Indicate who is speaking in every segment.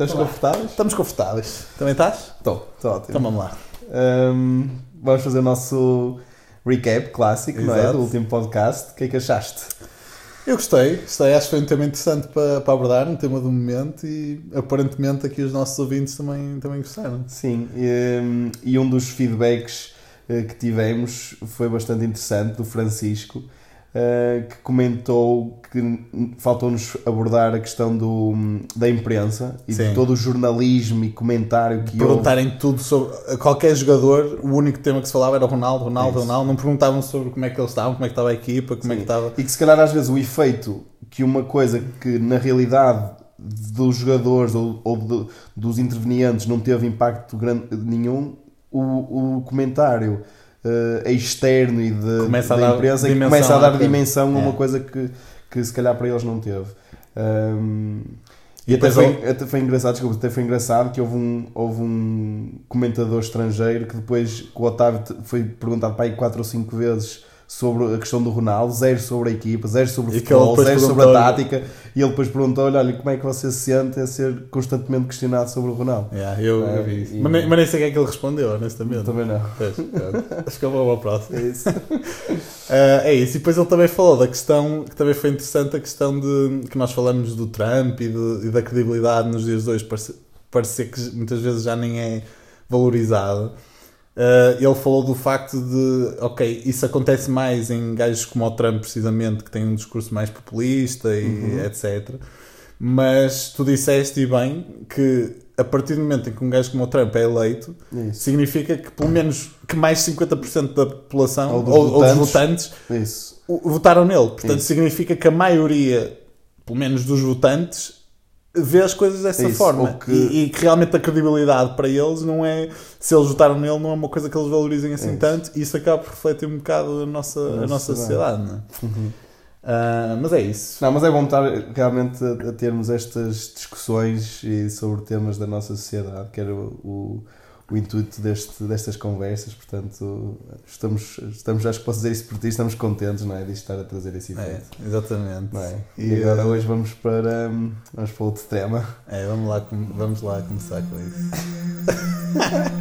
Speaker 1: Estás confortáveis?
Speaker 2: Estamos confortáveis. Também estás?
Speaker 1: Estou, estou ótimo.
Speaker 2: Então vamos lá.
Speaker 1: Um, vamos fazer o nosso recap clássico, não é?
Speaker 2: Exato.
Speaker 1: Do último podcast. O que é que achaste?
Speaker 2: Eu gostei, gostei. Acho que foi um tema interessante para, para abordar, um tema do momento e aparentemente aqui os nossos ouvintes também, também gostaram.
Speaker 1: Sim, um, e um dos feedbacks uh, que tivemos foi bastante interessante, do Francisco, uh, que comentou que faltou-nos abordar a questão do, da imprensa e
Speaker 2: Sim.
Speaker 1: de todo o jornalismo e comentário que houve.
Speaker 2: Perguntarem tudo sobre qualquer jogador, o único tema que se falava era Ronaldo, Ronaldo,
Speaker 1: Isso.
Speaker 2: Ronaldo. Não perguntavam sobre como é que eles estavam, como é que estava a equipa, como é que
Speaker 1: Sim.
Speaker 2: estava.
Speaker 1: E que se calhar às vezes o efeito que uma coisa que na realidade dos jogadores ou, ou de- dos intervenientes não teve impacto grande, nenhum, o, o comentário eh, externo e de,
Speaker 2: Começa
Speaker 1: da empresa que
Speaker 2: dimensão
Speaker 1: começa a dar dimensão a uma
Speaker 2: É.
Speaker 1: coisa que, que se calhar para eles não teve. Um,
Speaker 2: E
Speaker 1: e até foi, até foi engraçado, desculpa, até foi engraçado que houve um, houve um comentador estrangeiro que depois que o Otávio foi perguntado para aí 4 ou 5 vezes sobre a questão do Ronaldo, zero sobre a equipa, zero sobre o futebol, zero sobre a tática, e ele depois perguntou-lhe, olha, como é que você se sente a ser constantemente questionado sobre o Ronaldo?
Speaker 2: Yeah, eu,
Speaker 1: É,
Speaker 2: eu vi isso.
Speaker 1: e-
Speaker 2: Mas, nem, mas nem sei o que é que ele respondeu, honestamente.
Speaker 1: Também não.
Speaker 2: Acho que eu vou ao próximo.
Speaker 1: É isso.
Speaker 2: Ah, é isso, e depois ele também falou da questão, que também foi interessante, a questão de que nós falamos do Trump e, de- e da credibilidade nos dias de hoje, parece, parecer que muitas vezes já nem é valorizado. Ah, ele falou do facto de, ok, isso acontece mais em gajos como o Trump, precisamente, que tem um discurso mais populista e etc. Mas tu disseste e bem que a partir do momento em que um gajo como o Trump é eleito,
Speaker 1: isso.
Speaker 2: significa que pelo menos que mais 50% da população
Speaker 1: Ou
Speaker 2: ou
Speaker 1: dos
Speaker 2: ou dos,
Speaker 1: votantes.
Speaker 2: votantes
Speaker 1: É Isso.
Speaker 2: o- votaram nele. Portanto,
Speaker 1: Isso.
Speaker 2: significa que a maioria, pelo menos dos votantes, vê as coisas dessa
Speaker 1: Isso,
Speaker 2: forma.
Speaker 1: que-
Speaker 2: E, e que realmente a credibilidade para eles não é, se eles votaram nele, não é uma coisa que eles valorizem assim
Speaker 1: Isso.
Speaker 2: tanto. E isso acaba por refletir um bocado a nossa, a
Speaker 1: nossa sociedade.
Speaker 2: não é? Ah, mas é isso.
Speaker 1: Não, mas é bom estar realmente a, a termos estas discussões sobre temas da nossa sociedade, que era o, o, o intuito deste, destas conversas, portanto estamos, estamos, acho que posso dizer isso por ti, estamos contentes, não é, de estar a trazer esse
Speaker 2: É,
Speaker 1: efeito.
Speaker 2: exatamente.
Speaker 1: É?
Speaker 2: E,
Speaker 1: E, agora
Speaker 2: eh,
Speaker 1: hoje vamos para, hum, vamos para outro tema.
Speaker 2: É, vamos lá, vamos lá começar com isso.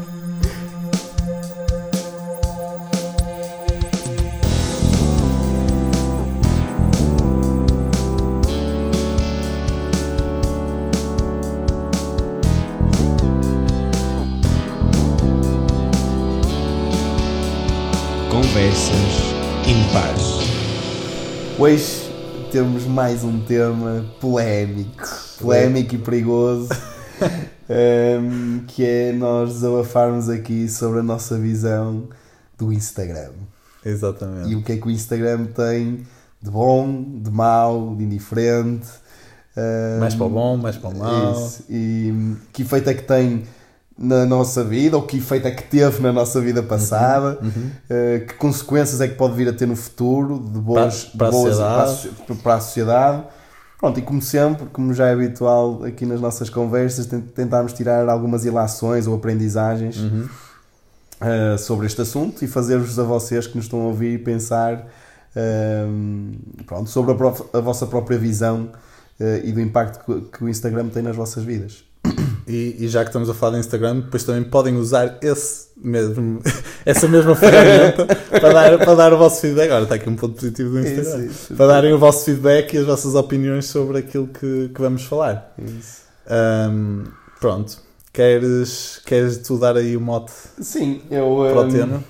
Speaker 1: Hoje temos mais um tema polémico, polémico e perigoso, hum, que é nós desabafarmos aqui sobre a nossa visão do Instagram.
Speaker 2: Exatamente.
Speaker 1: E o que é que o Instagram tem de bom, de mau, de indiferente. hum,
Speaker 2: Mais para o bom, mais para o mau.
Speaker 1: Isso. E que efeito é que tem na nossa vida, ou que efeito é que teve na nossa vida passada,
Speaker 2: Uhum.
Speaker 1: uh, que consequências é que pode vir a ter no futuro, de boas,
Speaker 2: Para- para a
Speaker 1: de boas
Speaker 2: sociedade.
Speaker 1: para, a soci- para a sociedade. Pronto, e como sempre, como já é habitual aqui nas nossas conversas, tent- tentarmos tirar algumas ilações ou aprendizagens
Speaker 2: Uhum.
Speaker 1: uh, sobre este assunto e fazer-vos a vocês que nos estão a ouvir pensar um, pronto, sobre a, a vossa própria visão uh, e do impacto que, que o Instagram tem nas vossas vidas.
Speaker 2: E, e já que estamos a falar do Instagram, depois também podem usar esse mesmo, essa mesma ferramenta para dar, para dar o vosso feedback. Agora está aqui um ponto positivo do Instagram.
Speaker 1: Isso, isso.
Speaker 2: Para darem o vosso feedback e as vossas opiniões sobre aquilo que, que vamos falar.
Speaker 1: Isso.
Speaker 2: Ahm, pronto. Queres, queres tu dar aí o mote
Speaker 1: Sim, eu,
Speaker 2: para o
Speaker 1: um,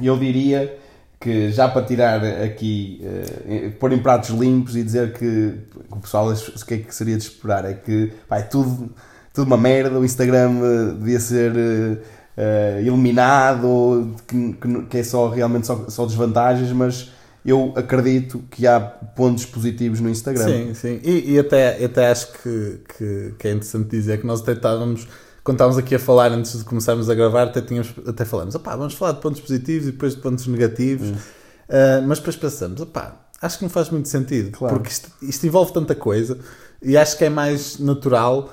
Speaker 1: eu diria que já para tirar aqui, eh, pôr em pratos limpos e dizer que, que o pessoal o que é que seria de esperar é que pá, é tudo, tudo uma merda, o Instagram eh, devia ser eh, eh, eliminado, que, que, que é só realmente só, só desvantagens, mas eu acredito que há pontos positivos no Instagram.
Speaker 2: Sim, sim. E, e até, até acho que, que, que é interessante dizer que nós até estávamos, quando estávamos aqui a falar antes de começarmos a gravar, até, tínhamos, até falamos, opá, vamos falar de pontos positivos e depois de pontos negativos.
Speaker 1: Hum.
Speaker 2: Ah, mas depois pensamos, opá, acho que não faz muito sentido,
Speaker 1: Claro.
Speaker 2: porque isto, isto envolve tanta coisa e acho que é mais natural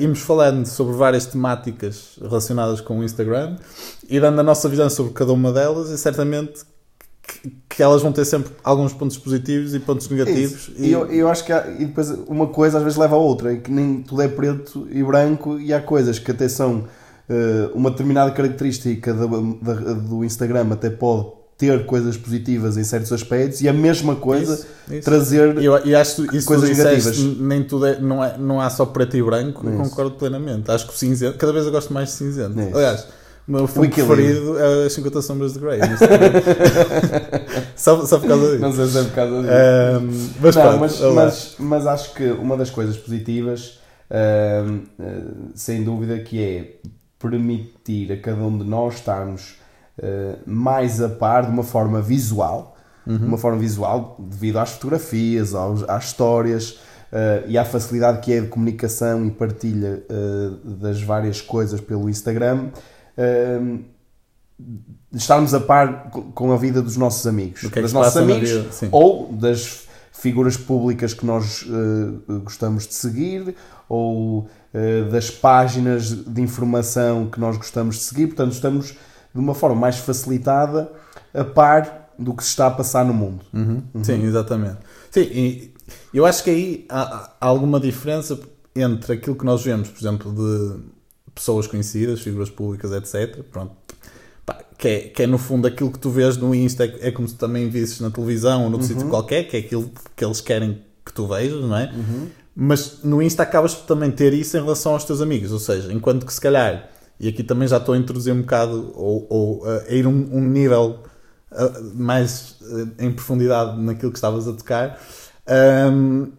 Speaker 2: irmos falando sobre várias temáticas relacionadas com o Instagram e dando a nossa visão sobre cada uma delas e certamente que, que elas vão ter sempre alguns pontos positivos e pontos negativos.
Speaker 1: E eu, eu acho que há, e depois uma coisa às vezes leva a outra, e que nem tudo é preto e branco, e há coisas que até são eh, uma determinada característica da- da- do Instagram até pode ter coisas positivas em certos aspectos, e a mesma coisa
Speaker 2: Isso, isso.
Speaker 1: trazer.
Speaker 2: Eu, e acho isso
Speaker 1: Coisas
Speaker 2: disseste,
Speaker 1: negativas.
Speaker 2: nem tudo é, não, é, não há só preto e branco, eu
Speaker 1: Isso.
Speaker 2: concordo plenamente. Acho que o cinzento, cada vez eu gosto mais de cinzento.
Speaker 1: Isso.
Speaker 2: Aliás, o meu filme preferido é as 50 Sombras de Grey. só, só por causa disso.
Speaker 1: Não sei se é por causa disso.
Speaker 2: Ahm, mas
Speaker 1: Não,
Speaker 2: pronto,
Speaker 1: mas, mas, mas acho que uma das coisas positivas, hum, eh, sem dúvida, que é permitir a cada um de nós estarmos eh, mais a par de uma forma visual,
Speaker 2: Uhum.
Speaker 1: de uma forma visual devido às fotografias, aos, às histórias eh, e à facilidade que é de comunicação e partilha eh, das várias coisas pelo Instagram. estarmos a par co- com a vida dos nossos amigos,
Speaker 2: que é que passa na
Speaker 1: amigos ou das figuras públicas que nós eh, gostamos de seguir ou eh, das páginas de informação que nós gostamos de seguir. Portanto, estamos de uma forma mais facilitada a par do que se está a passar no mundo.
Speaker 2: Uhum. Sim, exatamente. Sim, eu acho que aí há, há alguma diferença entre aquilo que nós vemos, por exemplo, de pessoas conhecidas, figuras públicas, etc. Pronto. Pá, que, é, que é no fundo aquilo que tu vês no Insta, é, é como se também visses na televisão ou noutro sítio qualquer, que é aquilo que eles querem que tu vejas, não é? Mas no Insta acabas por também ter isso em relação aos teus amigos, ou seja, enquanto que se calhar, e aqui também já estou a introduzir um bocado, ou, ou uh, a ir um, um nível uh, mais uh, em profundidade naquilo que estavas a tocar, um,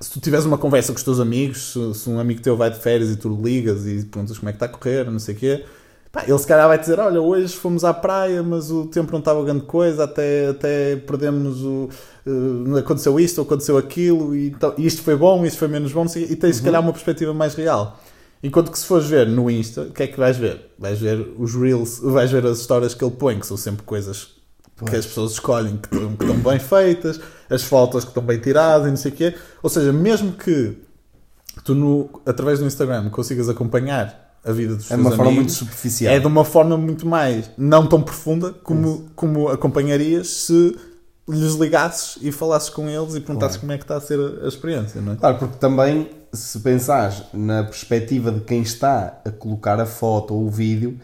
Speaker 2: se tu tiveres uma conversa com os teus amigos, se, se um amigo teu vai de férias e tu ligas e perguntas como é que está a correr, não sei o quê, pá, ele se calhar vai dizer: Olha, hoje fomos à praia, mas o tempo não estava grande coisa, até, até perdemos o. uh, aconteceu isto ou aconteceu aquilo, e, então- isto foi bom, isto foi menos bom, e tens se calhar uma perspectiva mais real. Enquanto que se fores ver no Insta, o que é que vais ver? Vais ver os Reels, vais ver as histórias que ele põe, que são sempre coisas que as pessoas escolhem que estão, que estão bem feitas, as fotos que estão bem tiradas e não sei o quê. Ou seja, mesmo que tu no, através do Instagram consigas acompanhar a vida dos
Speaker 1: É
Speaker 2: teus
Speaker 1: uma forma muito
Speaker 2: amigos,
Speaker 1: superficial.
Speaker 2: é de uma forma muito mais não tão profunda como, como acompanharias se lhes ligasses e falasses com eles e perguntasses
Speaker 1: Claro.
Speaker 2: como é que está a ser a, a experiência, não é?
Speaker 1: Claro, porque também, se pensares na perspectiva de quem está a colocar a foto ou o vídeo,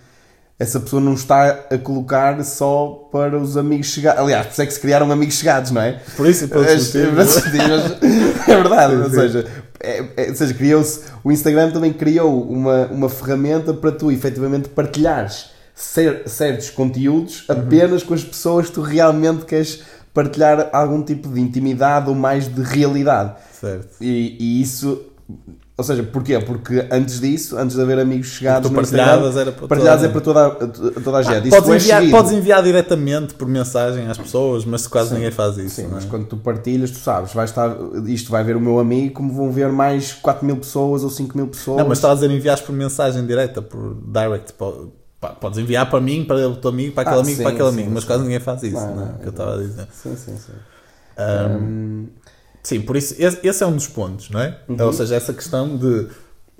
Speaker 1: essa pessoa não está a colocar só para os amigos chegados. Aliás, por isso é que se criaram amigos chegados, não é?
Speaker 2: Por isso, para
Speaker 1: As- é verdade,
Speaker 2: Sim,
Speaker 1: ou
Speaker 2: sim.
Speaker 1: seja, é, é- ou seja criou-se, o Instagram também criou uma, uma ferramenta para tu efetivamente partilhares cer- certos conteúdos
Speaker 2: Uhum.
Speaker 1: apenas com as pessoas que tu realmente queres partilhar algum tipo de intimidade ou mais de realidade.
Speaker 2: certo.
Speaker 1: E, e isso, ou seja, porquê? Porque antes disso, antes de haver amigos chegados no
Speaker 2: partilhavas era para
Speaker 1: partilhados
Speaker 2: toda
Speaker 1: é para toda, a- toda a gente. E se
Speaker 2: Podes
Speaker 1: és
Speaker 2: enviar,
Speaker 1: seguido-
Speaker 2: podes enviar diretamente por mensagem às pessoas, mas quase ninguém faz isso.
Speaker 1: Sim,
Speaker 2: é?
Speaker 1: mas quando tu partilhas, tu sabes, vai estar, isto vai ver o meu amigo, como vão ver mais 4 mil pessoas ou 5 mil pessoas.
Speaker 2: Não, mas estava a dizer enviares por mensagem direta, por direct. Podes enviar para mim, para o teu amigo, para aquele
Speaker 1: Ah,
Speaker 2: amigo,
Speaker 1: sim,
Speaker 2: para aquele
Speaker 1: sim,
Speaker 2: amigo, mas
Speaker 1: sim.
Speaker 2: quase ninguém faz isso,
Speaker 1: Não,
Speaker 2: não, é?
Speaker 1: não,
Speaker 2: que eu estava a dizer.
Speaker 1: Sim, sim, sim.
Speaker 2: Ahm,
Speaker 1: Hum,
Speaker 2: Sim, por isso, esse, é um dos pontos, não é?
Speaker 1: Uhum.
Speaker 2: Ou seja, essa questão de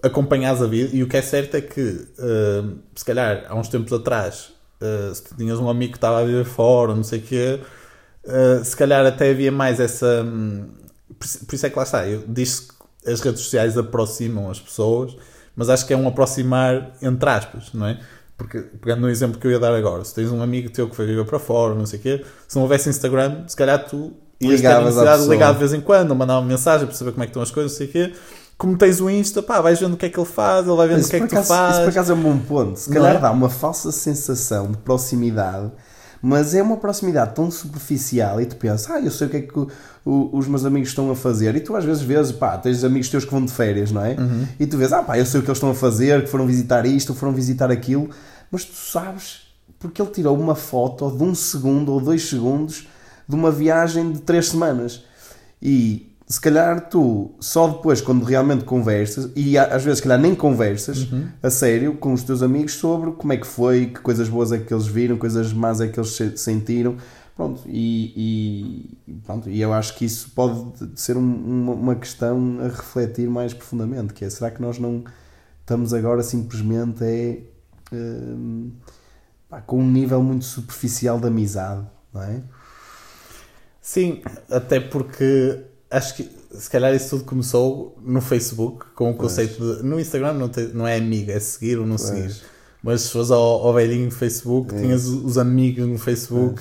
Speaker 2: acompanhares a vida, e o que é certo é que, ahm, se calhar, há uns tempos atrás, ah, se tu tinhas um amigo que estava a viver fora, não sei o quê, ah, se calhar até havia mais essa. por, isso- é que lá está, eu disse que as redes sociais aproximam as pessoas, mas acho que é um aproximar entre aspas, não é? Porque, pegando no exemplo que eu ia dar agora, se tens um amigo teu que foi viver para fora, não sei o quê, se não houvesse Instagram, se calhar tu a
Speaker 1: Ligavas à
Speaker 2: necessidade de
Speaker 1: pessoa.
Speaker 2: ligar de vez em quando, mandar uma mensagem para saber como é que estão as coisas, não sei o quê. Como tens o Insta, pá, vais vendo o que é que ele faz, ele vai vendo o que é que tu
Speaker 1: acaso- Isso por
Speaker 2: fazes.
Speaker 1: acaso é um bom ponto. Se calhar
Speaker 2: é?
Speaker 1: dá uma falsa sensação de proximidade, mas é uma proximidade tão superficial e tu pensas, ah, eu sei o que é que o- o- os meus amigos estão a fazer. E tu às vezes vês, pá, tens amigos teus que vão de férias, não é?
Speaker 2: Uhum.
Speaker 1: E tu vês, ah, pá, eu sei o que eles estão a fazer, que foram visitar isto, ou foram visitar aquilo, mas tu sabes porque ele tirou uma foto de um segundo ou dois segundos de uma viagem de três semanas. E se calhar tu, só depois, quando realmente conversas, e às vezes, se calhar, nem conversas a sério com os teus amigos sobre como é que foi, que coisas boas é que eles viram, coisas más é que eles se- sentiram. Pronto, e, e, pronto, e eu acho que isso pode ser um- uma, uma questão a refletir mais profundamente, que é, será que nós não estamos agora simplesmente é, hum, pá, com um nível muito superficial de amizade, não é?
Speaker 2: Sim, até porque acho que se calhar isso tudo começou no Facebook com o conceito de. No Instagram não, tem- não é amigo, é seguir ou não seguir. Mas se fores ao, ao velhinho Facebook,
Speaker 1: É.
Speaker 2: tinhas os amigos no Facebook.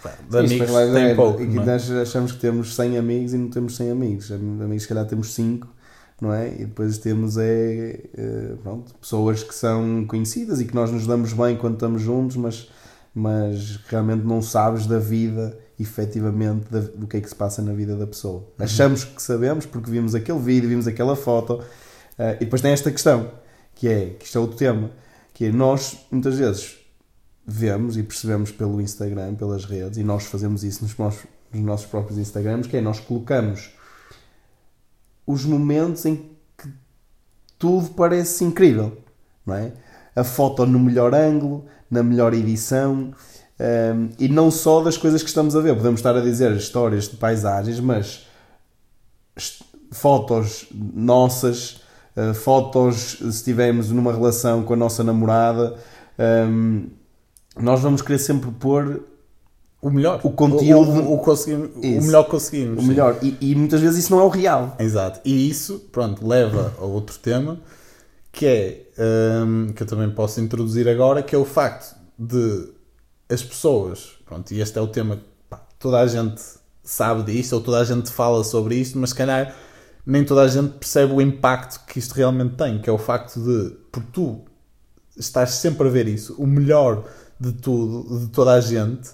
Speaker 2: Pá, De
Speaker 1: Sim,
Speaker 2: amigos tem
Speaker 1: é,
Speaker 2: pouco.
Speaker 1: e
Speaker 2: não é?
Speaker 1: nós achamos que temos 100 amigos e não temos 100 amigos. Amigos, se calhar, temos 5, não é? E depois temos, é, eh, pronto, pessoas que são conhecidas e que nós nos damos bem quando estamos juntos, mas, mas realmente não sabes da vida, efetivamente, da- do que é que se passa na vida da pessoa. Achamos que sabemos porque vimos aquele vídeo, vimos aquela foto. eh, e depois tem esta questão, que é, que isto é outro tema, que é nós, muitas vezes, vemos e percebemos pelo Instagram, pelas redes, e nós fazemos isso nos nossos, nos nossos próprios Instagrams, que é nós colocamos os momentos em que tudo parece incrível, não é? A foto no melhor ângulo, na melhor edição, hum, e não só das coisas que estamos a ver. Podemos estar a dizer histórias de paisagens, mas fotos nossas, eh, fotos se estivermos numa relação com a nossa namorada, hum, nós vamos querer sempre pôr
Speaker 2: O melhor.
Speaker 1: O conteúdo-
Speaker 2: O, o- o conseguimos- o melhor que conseguimos.
Speaker 1: o melhor. E, e muitas vezes isso não é o real.
Speaker 2: Exato. E isso, pronto, leva a outro tema que é hum, que eu também posso introduzir agora, que é o facto de as pessoas, pronto, e este é o tema que pá, toda a gente sabe disto, ou toda a gente fala sobre isto, mas se calhar nem toda a gente percebe o impacto que isto realmente tem, que é o facto de, por tu estás sempre a ver isso, o melhor de tudo, de toda a gente,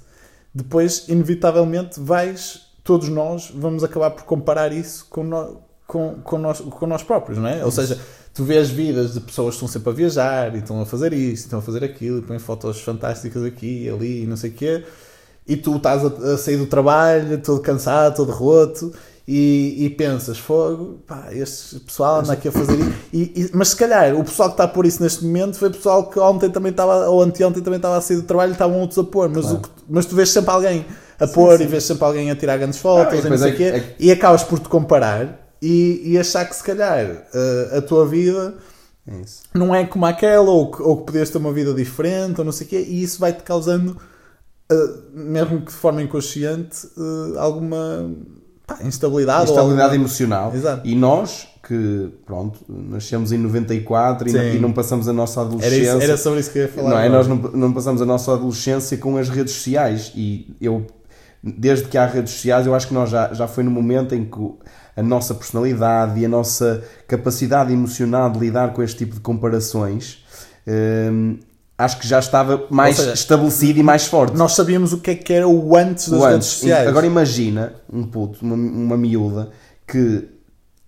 Speaker 2: depois, inevitavelmente, vais, todos nós, vamos acabar por comparar isso com, no- com, com, nós, com nós próprios, não é? Ou seja, tu vês vidas de pessoas que estão sempre a viajar e estão a fazer isto, e estão a fazer aquilo, e põem fotos fantásticas aqui e ali e não sei o quê, e tu estás a, a sair do trabalho, todo cansado, todo roto, e, e pensas, fogo, pá, este pessoal anda aqui a fazer isso. E, e- mas se calhar o pessoal que está a pôr isso neste momento foi o pessoal que ontem também estava, ou anteontem também estava a sair do trabalho e estavam outros a pôr. Mas, o que- mas tu vês sempre alguém a pôr e vês sempre alguém a tirar grandes fotos
Speaker 1: Ah, e
Speaker 2: não sei
Speaker 1: é
Speaker 2: o quê,
Speaker 1: que- é
Speaker 2: e acabas por te comparar e, e achar que se calhar eh, a tua vida
Speaker 1: É isso.
Speaker 2: não é como aquela, ou que, ou que podias ter uma vida diferente, ou não sei o quê, e isso vai-te causando, eh, mesmo que de forma inconsciente, eh, alguma pá, instabilidade.
Speaker 1: Instabilidade
Speaker 2: alguma-
Speaker 1: emocional.
Speaker 2: Exato.
Speaker 1: E nós, que pronto, nascemos em 94 e, não- e não passamos a nossa
Speaker 2: Era,
Speaker 1: adolescência.
Speaker 2: isso, era sobre isso que eu ia falar.
Speaker 1: não é? Nós não, não passamos a nossa adolescência com as redes sociais e eu, desde que há redes sociais, eu acho que nós já, já foi no momento em que a nossa personalidade e a nossa capacidade emocional de lidar com este tipo de comparações hum, acho que já estava mais
Speaker 2: seja,
Speaker 1: estabelecido e mais forte.
Speaker 2: Nós sabíamos o que é que era o antes das
Speaker 1: O
Speaker 2: redes sociais.
Speaker 1: Agora imagina um puto, uma, uma miúda que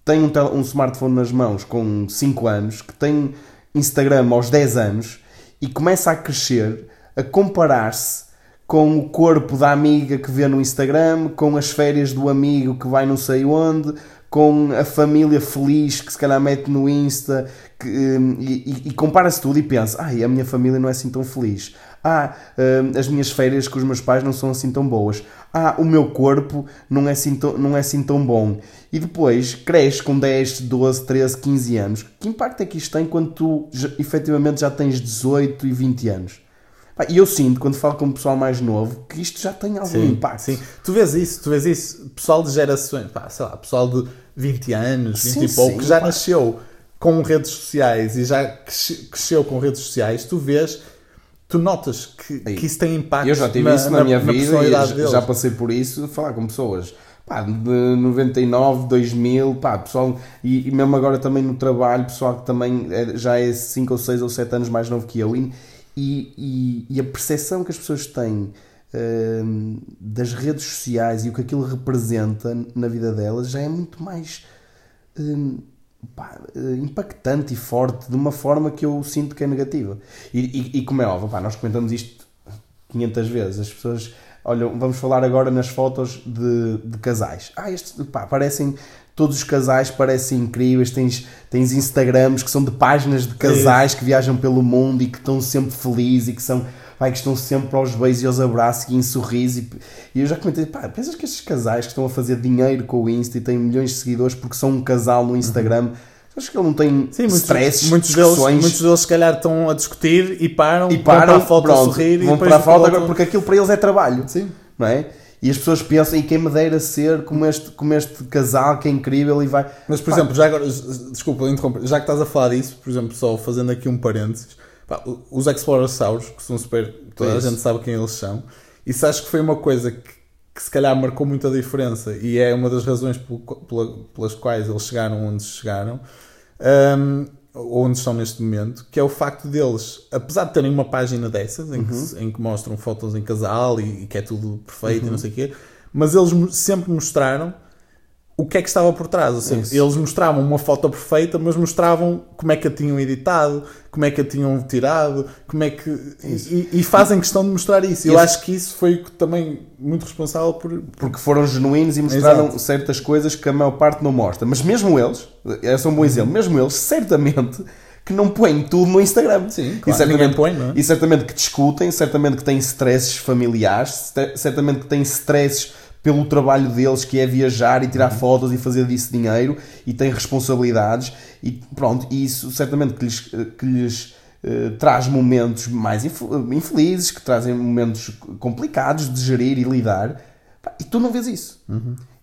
Speaker 1: tem um, um smartphone nas mãos com 5 anos, que tem Instagram aos 10 anos e começa a crescer, a comparar-se com o corpo da amiga que vê no Instagram, com as férias do amigo que vai não sei onde, com a família feliz que se calhar mete no Insta que, hum, e, e- e compara-se tudo e pensa: ai, a minha família não é assim tão feliz. Ah, hum, as minhas férias com os meus pais não são assim tão boas. Ah, o meu corpo não é assim tão, não é assim tão bom. E depois cresce com 10, 12, 13, 15 anos. Que impacto é que isto tem quando tu efetivamente já tens 18 e 20 anos? Pá, E eu sinto, quando falo com o pessoal mais novo, que isto já tem algum
Speaker 2: Sim,
Speaker 1: impacto.
Speaker 2: sim. Tu vês isso, tu vês isso, pessoal de gerações, pá, sei lá, pessoal de 20 anos, 20
Speaker 1: Sim,
Speaker 2: e pouco, que já
Speaker 1: pá.
Speaker 2: nasceu com redes sociais e já cresce- cresceu com redes sociais, tu vês, tu notas que, que isso tem impacto
Speaker 1: Eu já tive isso na, minha vida
Speaker 2: personalidade
Speaker 1: e
Speaker 2: deles.
Speaker 1: já passei por isso, falar com pessoas pá, de 99, 2000, pá, pessoal, e, e mesmo agora também no trabalho, pessoal que também é- já é 5 ou 6 ou 7 anos mais novo que eu, e, e, e- e a percepção que as pessoas têm hum, das redes sociais e o que aquilo representa na vida delas já é muito mais hum, pá, impactante e forte de uma forma que eu sinto que é negativa. E, e, como é óbvio, pá, nós comentamos isto 500 vezes. As pessoas, olham, vamos falar agora nas fotos de, de casais. Ah, estes, pá, parecem, todos os casais parecem incríveis. Tens, tens Instagrams que são de páginas de casais que viajam pelo mundo e que estão sempre felizes e que são. Pá, que estão sempre aos beijos e aos abraços e em sorriso. E, e eu já comentei, pá, pensas que estes casais que estão a fazer dinheiro com o Insta e têm milhões de seguidores porque são um casal no Instagram, acho que ele não tem
Speaker 2: Uhum. Sim, muitos,
Speaker 1: stresses,
Speaker 2: muitos, deles, muitos deles se calhar estão a discutir e param,
Speaker 1: e
Speaker 2: vão
Speaker 1: param,
Speaker 2: para a foto
Speaker 1: pronto,
Speaker 2: a sorrir e
Speaker 1: vão
Speaker 2: depois
Speaker 1: para a foto
Speaker 2: voltam.
Speaker 1: porque aquilo para eles é trabalho.
Speaker 2: Sim.
Speaker 1: não é? E as pessoas pensam, e quem me dera ser como este, como este casal que é incrível e vai.
Speaker 2: Mas, por
Speaker 1: Pá,
Speaker 2: exemplo, já agora, desculpa interromper, já que estás a falar disso, por exemplo, só fazendo aqui um parênteses, pá, os Explorosauros, que são super. toda a
Speaker 1: Pois.
Speaker 2: gente sabe quem eles são, isso acho que foi uma coisa que, que se calhar marcou muita diferença e é uma das razões pelo- pela- pelas quais eles chegaram onde chegaram, ou onde estão neste momento, que é o facto deles, apesar de terem uma página dessas, em, que, se- em que mostram fotos em casal e, e que é tudo perfeito e não sei o quê, mas eles sempre mostraram o que é que estava por trás. Ou seja,
Speaker 1: Isso.
Speaker 2: eles mostravam uma foto perfeita, mas mostravam como é que a tinham editado, como é que a tinham tirado, como é que. E, e fazem questão de mostrar isso. Eu
Speaker 1: Esse-
Speaker 2: acho que isso foi também muito responsável por.
Speaker 1: porque foram genuínos e mostraram
Speaker 2: Exato.
Speaker 1: certas coisas que a maior parte não mostra. Mas mesmo eles, esse é um bom exemplo, mesmo eles, certamente que não põem tudo no Instagram.
Speaker 2: Sim,
Speaker 1: e
Speaker 2: claro,
Speaker 1: certamente,
Speaker 2: ninguém põe, não é?
Speaker 1: E certamente que discutem, certamente que têm stresses familiares, cer- certamente que têm stresses pelo trabalho deles, que é viajar e tirar
Speaker 2: Uhum.
Speaker 1: fotos e fazer disso dinheiro, e têm responsabilidades, e pronto, e isso certamente que lhes, que lhes eh, traz momentos mais inf- infelizes, que trazem momentos complicados de gerir e lidar, e tu não vês isso.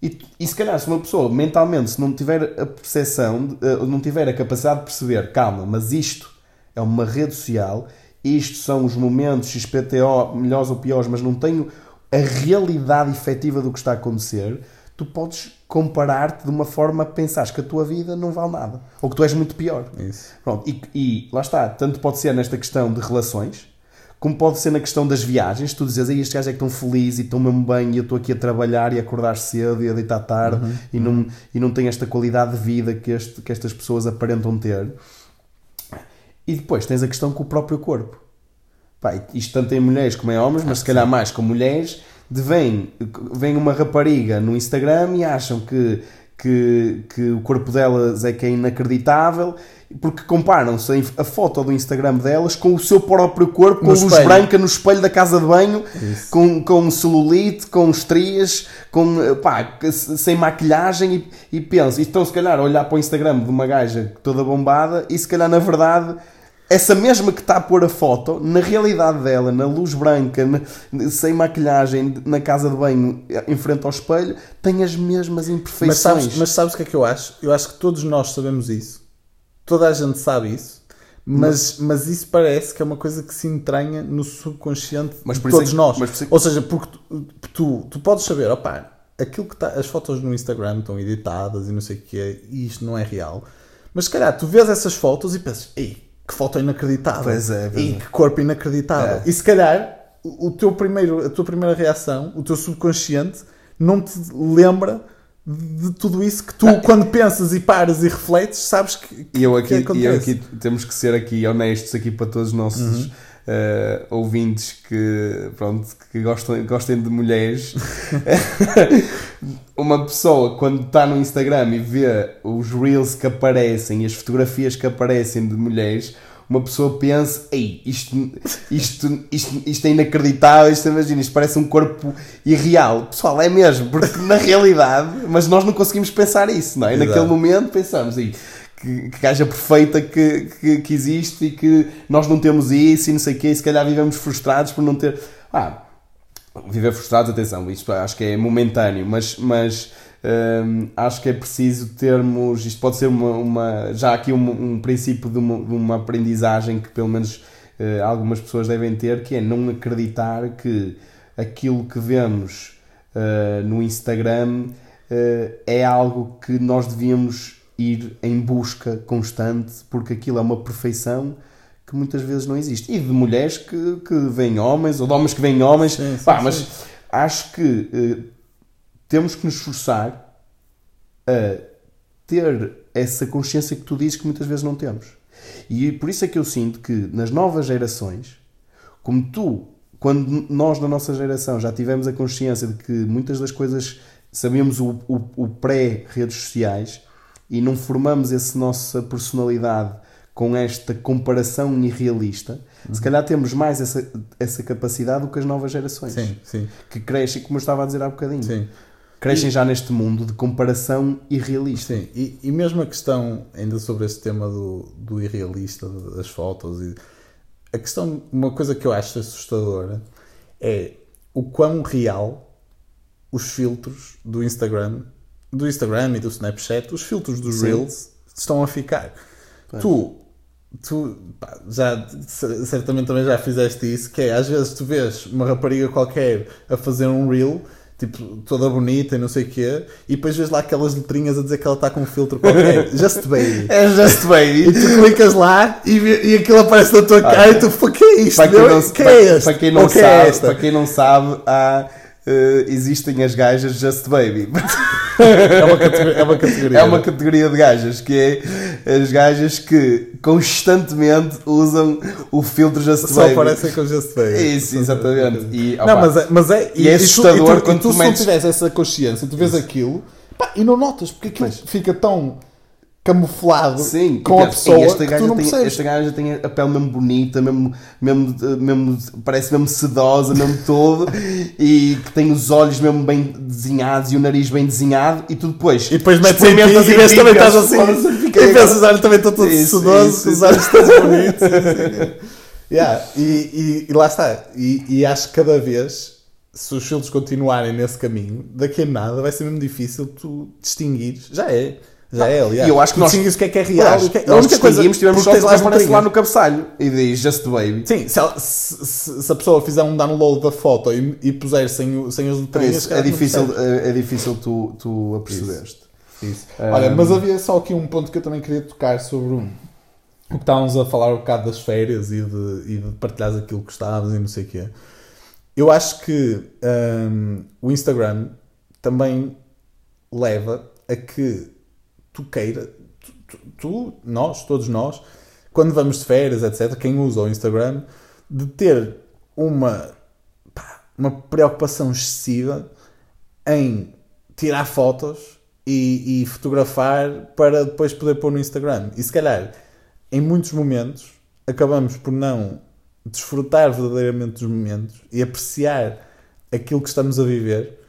Speaker 1: E, e se calhar, se uma pessoa mentalmente se não tiver a percepção, de- eh, não tiver a capacidade de perceber, calma, mas isto é uma rede social, isto são os momentos XPTO, melhores ou piores, mas não tenho a realidade efetiva do que está a acontecer, tu podes comparar-te de uma forma a pensar que a tua vida não vale nada, ou que tu és muito pior.
Speaker 2: Isso.
Speaker 1: Pronto, e, e lá está, tanto pode ser nesta questão de relações, como pode ser na questão das viagens. Tu dizes, aí estes gajos é que estão felizes e estão mesmo bem, e eu estou aqui a trabalhar e a acordar cedo e a deitar tarde e, não, e não tenho esta qualidade de vida que, este, que estas pessoas aparentam ter. E depois tens a questão com o próprio corpo. Pá, isto tanto em mulheres como em homens, mas se calhar mais com mulheres, de vem, vem uma rapariga no Instagram e acham que, que, que o corpo delas é que é inacreditável, porque comparam-se a, foto do Instagram delas com o seu próprio corpo, com
Speaker 2: No
Speaker 1: luz
Speaker 2: espelho.
Speaker 1: branca no espelho da casa de banho,
Speaker 2: Isso.
Speaker 1: com, com celulite, com estrias, com, pá, sem maquilhagem e, e penso, e estão se calhar a olhar para o Instagram de uma gaja toda bombada e se calhar na verdade essa mesma que está a pôr a foto, na realidade dela, na luz branca, na- sem maquilhagem, na casa de banho, em frente ao espelho, tem as mesmas
Speaker 2: Mas
Speaker 1: imperfeições.
Speaker 2: sabes, mas sabes o que é que eu acho? Eu acho que todos nós sabemos isso. Toda a gente sabe isso. Mas, mas isso parece que é uma coisa que se entranha no subconsciente
Speaker 1: Mas
Speaker 2: de
Speaker 1: isso
Speaker 2: todos
Speaker 1: é
Speaker 2: nós.
Speaker 1: mas isso é
Speaker 2: Ou seja, porque tu, tu, tu podes saber, opá, aquilo que tá, as fotos no Instagram estão editadas e não sei o que é, e isto não é real. Mas se calhar tu vês essas fotos e pensas, ei, que foto inacreditável.
Speaker 1: Pois é, pois
Speaker 2: e
Speaker 1: é.
Speaker 2: que corpo inacreditável.
Speaker 1: É.
Speaker 2: E se calhar o teu primeiro, a tua primeira reação, o teu subconsciente, não te lembra de tudo isso que tu, quando pensas e paras e refletes, sabes que,
Speaker 1: E eu
Speaker 2: que
Speaker 1: aqui, e eu aqui temos que ser aqui honestos aqui para todos os nossos eh, ouvintes que, pronto, que gostam, gostem de mulheres. Uma pessoa quando está no Instagram e vê os reels que aparecem e as fotografias que aparecem de mulheres, uma pessoa pensa, ei, isto, isto, isto, isto é inacreditável, isto, imagina, isto parece um corpo irreal. Pessoal, é mesmo, porque na realidade, mas nós não conseguimos pensar isso, não é?
Speaker 2: Exato.
Speaker 1: Naquele momento pensamos, ei, que, que gaja perfeita que, que, que existe e que nós não temos isso e não sei o quê, e se calhar vivemos frustrados por não ter. Ah, viver frustrados, atenção, isto acho que é momentâneo, mas, mas hum, acho que é preciso termos. Isto pode ser uma, uma- já aqui um, um princípio de uma, de uma aprendizagem que pelo menos eh, algumas pessoas devem ter, que é não acreditar que aquilo que vemos eh, no Instagram eh, é algo que nós devíamos ir em busca constante, porque aquilo é uma perfeição que muitas vezes não existe. E de mulheres que, que veem homens, ou de homens que veem homens.
Speaker 2: Sim, sim,
Speaker 1: Pá,
Speaker 2: sim.
Speaker 1: mas acho que eh, temos que nos esforçar a ter essa consciência que tu dizes que muitas vezes não temos. E por isso é que eu sinto que nas novas gerações, como tu, quando nós na nossa geração já tivemos a consciência de que muitas das coisas sabemos o, o, o pré-redes sociais e não formamos essa nossa personalidade com esta comparação irrealista, se calhar temos mais essa, essa capacidade do que as novas gerações
Speaker 2: Sim, sim,
Speaker 1: que crescem, como eu estava a dizer há bocadinho,
Speaker 2: sim.
Speaker 1: crescem já neste mundo de comparação irrealista.
Speaker 2: Sim, e, e mesmo a questão, ainda sobre esse tema do, do irrealista, das fotos, e a questão, uma coisa que eu acho assustadora é o quão real os filtros do Instagram, do Instagram e do Snapchat, os filtros dos
Speaker 1: Sim.
Speaker 2: Reels estão a ficar. Tu, tu pá, já certamente também já fizeste isso, que é às vezes tu vês uma rapariga qualquer a fazer um Reel. Tipo, toda bonita e não sei o quê, e depois vês lá aquelas letrinhas a dizer que ela está com um filtro qualquer. Just baby.
Speaker 1: É Just
Speaker 2: E
Speaker 1: Baby.
Speaker 2: tu clicas lá e, e aquilo aparece na tua cara e tu, "Pô, que é isto?
Speaker 1: Para quem não,
Speaker 2: que
Speaker 1: para,
Speaker 2: é este?
Speaker 1: para quem não
Speaker 2: é
Speaker 1: sabe,
Speaker 2: esta?"
Speaker 1: para quem não sabe, há, eh, existem as gajas Just Baby.
Speaker 2: É uma categoria. É uma categoria.
Speaker 1: É uma categoria de gajas que é as gajas que constantemente usam o filtro Just
Speaker 2: Só
Speaker 1: Baby.
Speaker 2: aparecem com Just Baby.
Speaker 1: Isso, exatamente. E,
Speaker 2: Não, mas é, mas é,
Speaker 1: E é assustador
Speaker 2: tu,
Speaker 1: quando
Speaker 2: tu,
Speaker 1: tu
Speaker 2: se não tiveres essa consciência, tu vês aquilo pá, e não notas, porque aquilo fica tão camuflado
Speaker 1: Sim,
Speaker 2: com a pessoa
Speaker 1: "Ei, esta gaja,
Speaker 2: não
Speaker 1: tem,
Speaker 2: percebes.
Speaker 1: esta gaja tem a pele mesmo bonita, mesmo, mesmo, mesmo, parece mesmo sedosa, mesmo todo, e que tem os olhos mesmo bem desenhados e o nariz bem desenhado, e tu depois
Speaker 2: E depois metes em ti e vês também estás assim.
Speaker 1: "Foda-se,
Speaker 2: E pensas, olha, também estou todo
Speaker 1: Isso,
Speaker 2: sedoso,
Speaker 1: isso,
Speaker 2: os olhos todos bonitos. Yeah, e, e, e lá está. E, e acho que cada vez, se os filtros continuarem nesse caminho, daqui a nada vai ser mesmo difícil tu distinguires. Já é. Já é, aliás.
Speaker 1: E eu acho que nós-
Speaker 2: o que é que é real.
Speaker 1: Aliás,
Speaker 2: que é,
Speaker 1: nós distinguimos, tivemos só que aparece lá no cabeçalho e diz Just Baby.
Speaker 2: Sim, se, ela- se- se- a pessoa fizer um download da foto e, e puser sem, sem as letrinhas,
Speaker 1: é
Speaker 2: não
Speaker 1: difícil, é, é difícil tu, tu apercebeste.
Speaker 2: Isso.
Speaker 1: Um,
Speaker 2: Olha, mas havia só aqui um ponto que eu também queria tocar sobre o, que estávamos a falar um bocado das férias e de, e de partilhares aquilo que gostavas e não sei o quê. Eu acho que hum, o Instagram também leva a que tu queira, tu, tu- nós, todos nós, quando vamos de férias, etc., quem usa o Instagram, de ter uma, pá, uma preocupação excessiva em tirar fotos e, e fotografar para depois poder pôr no Instagram. E se calhar, em muitos momentos, acabamos por não desfrutar verdadeiramente dos momentos e apreciar aquilo que estamos a viver.